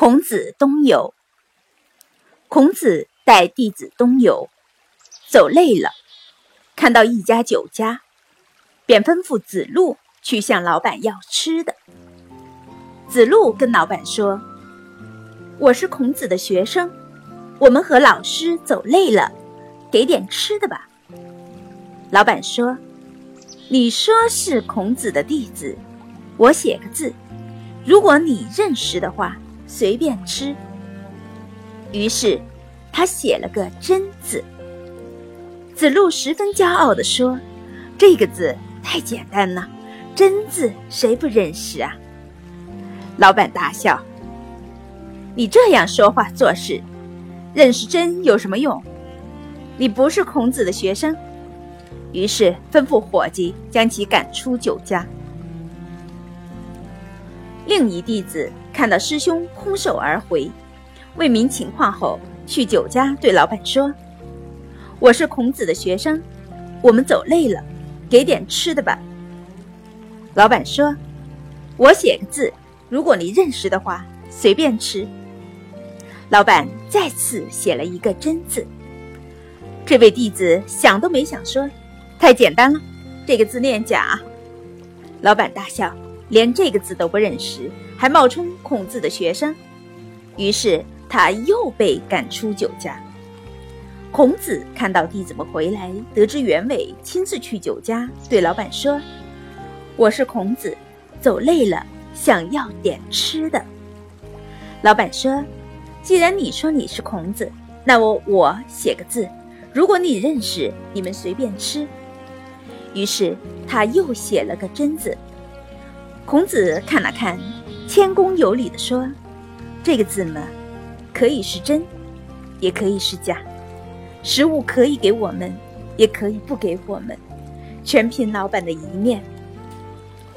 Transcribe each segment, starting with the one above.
孔子东游。孔子带弟子东游，走累了，看到一家酒家，便吩咐子路去向老板要吃的。子路跟老板说：“我是孔子的学生，我们和老师走累了，给点吃的吧。”老板说：“你说是孔子的弟子，我写个字，如果你认识的话。”随便吃。于是，他写了个“真”字。子路十分骄傲地说：“这个字太简单了，‘真’字谁不认识啊？”老板大笑：“你这样说话做事，认识‘真’有什么用？你不是孔子的学生。”于是吩咐伙计将其赶出酒家。另一弟子。看到师兄空手而回，问明情况后，去酒家对老板说：“我是孔子的学生，我们走累了，给点吃的吧。”老板说：“我写个字，如果你认识的话，随便吃。”老板再次写了一个“真”字。这位弟子想都没想说：“太简单了，这个字念假。”老板大笑。连这个字都不认识，还冒充孔子的学生，于是他又被赶出酒家。孔子看到弟子们回来，得知原委，亲自去酒家，对老板说：“我是孔子，走累了，想要点吃的。”老板说：“既然你说你是孔子，那我我写个字，如果你认识，你们随便吃。”于是他又写了个“真”字。孔子看了看，谦恭有礼地说：“这个字呢，可以是真，也可以是假。食物可以给我们，也可以不给我们，全凭老板的一面。”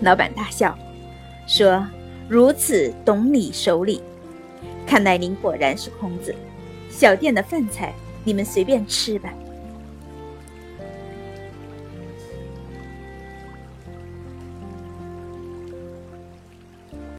老板大笑，说：“如此懂礼守礼，看来您果然是孔子。小店的饭菜，你们随便吃吧。”